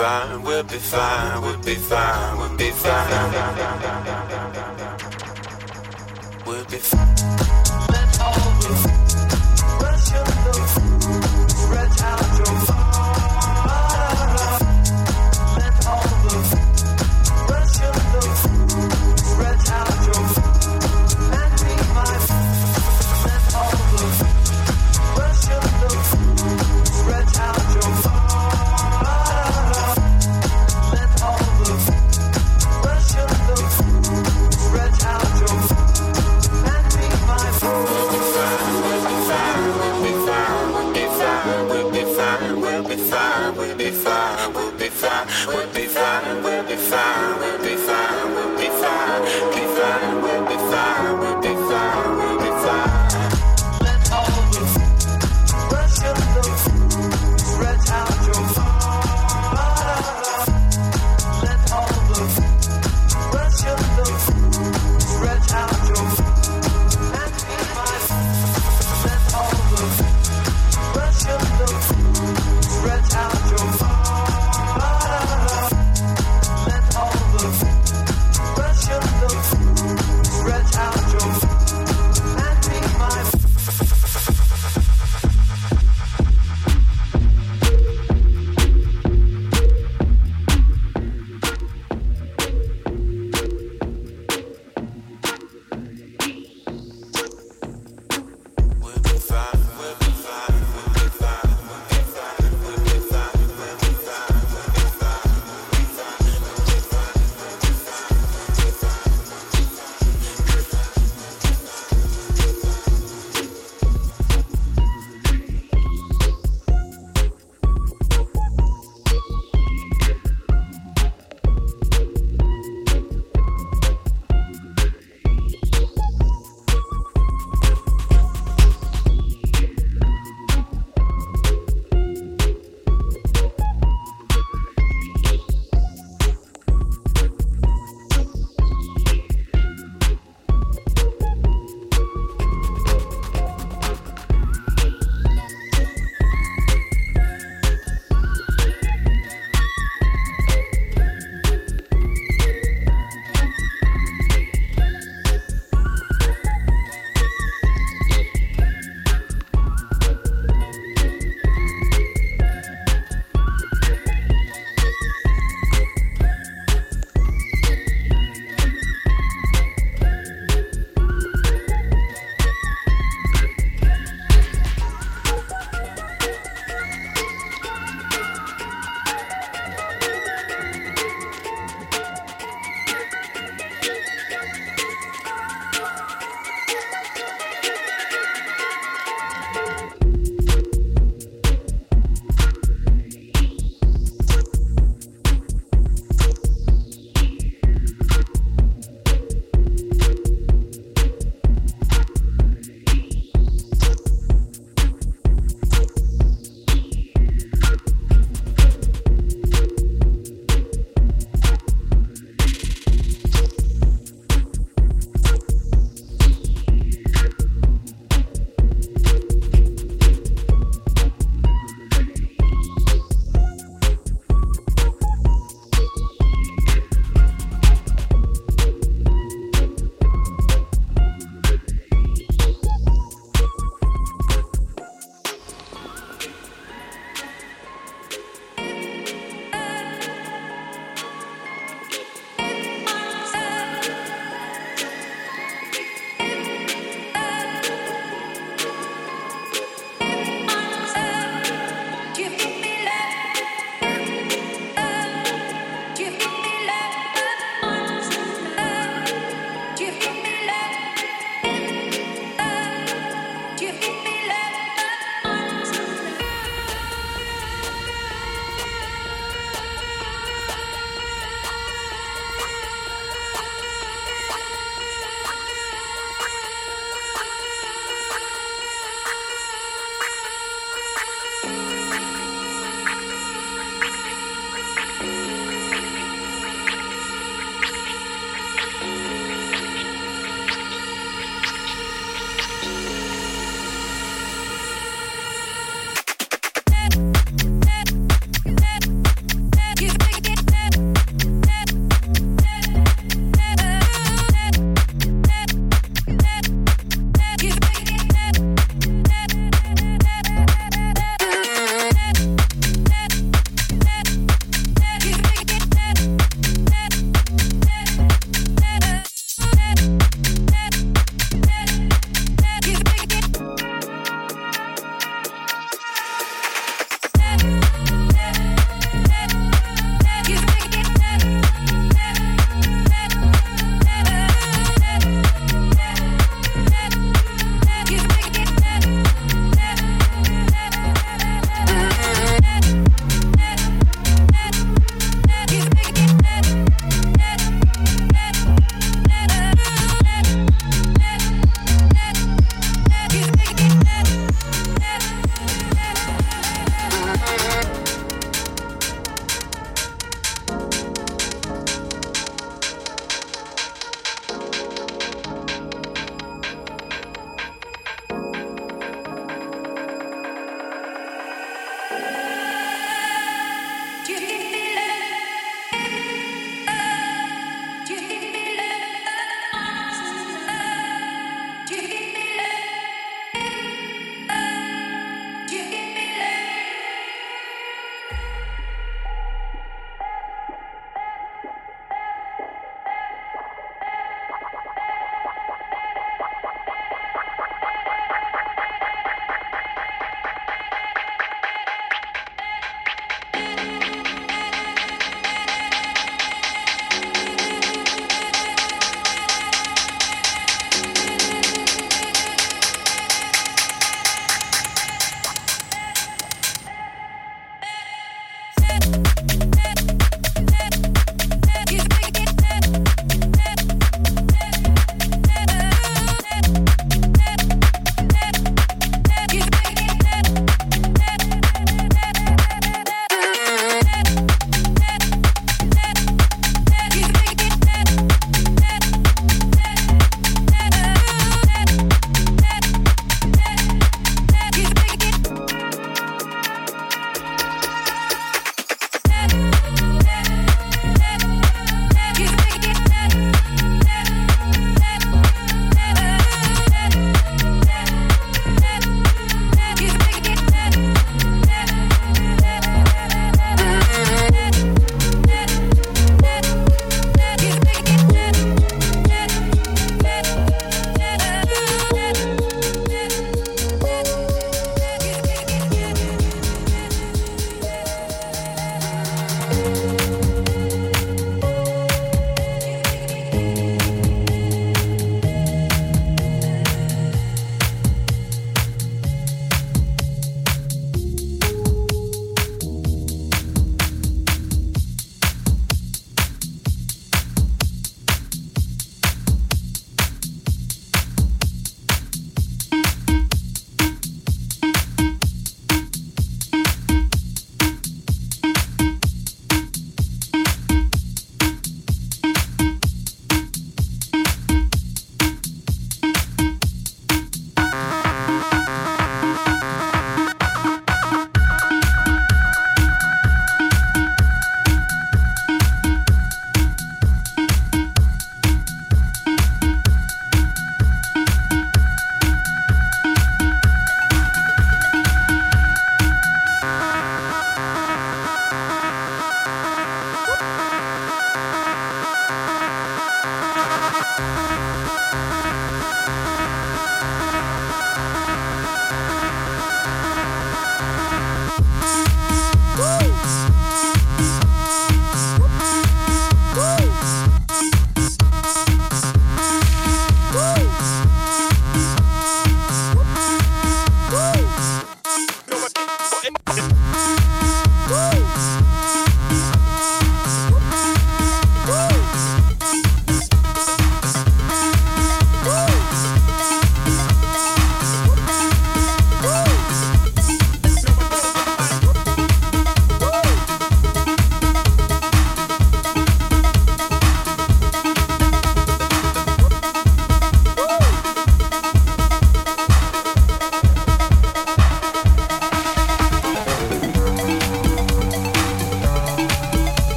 fine, we'll be fine, we'll be fine, we'll be fine. We'll be fine.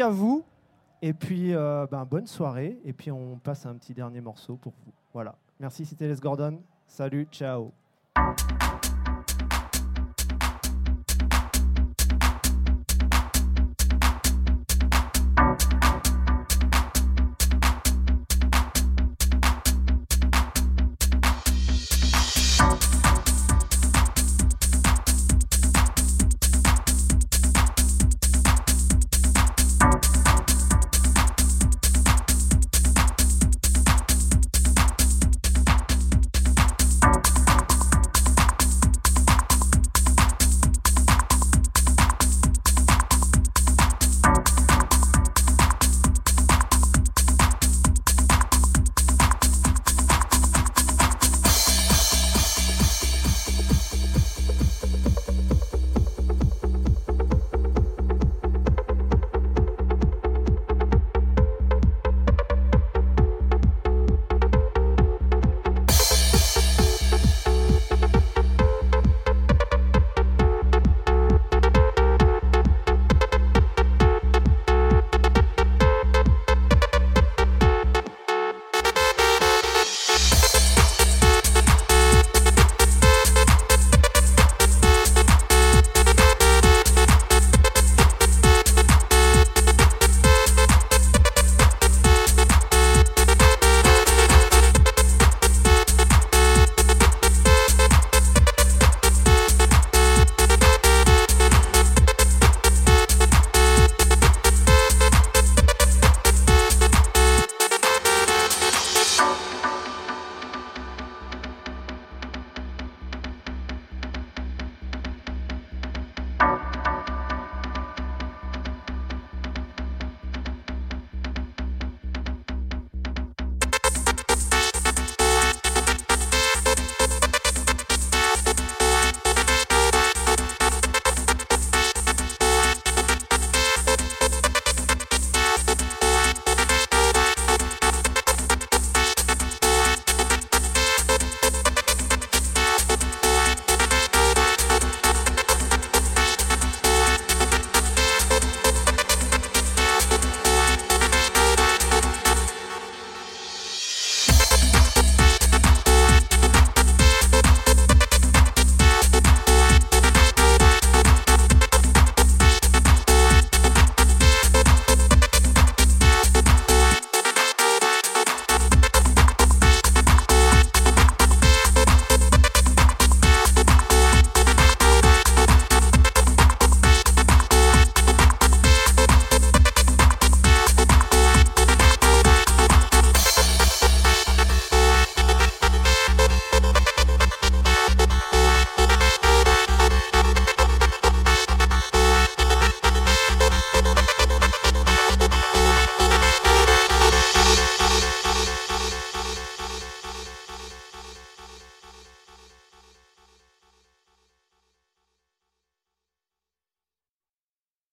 À vous. Et puis, euh, ben, bonne soirée. Et puis, on passe un petit dernier morceau pour vous. Voilà. Merci, c'était Les Gordon. Salut, ciao.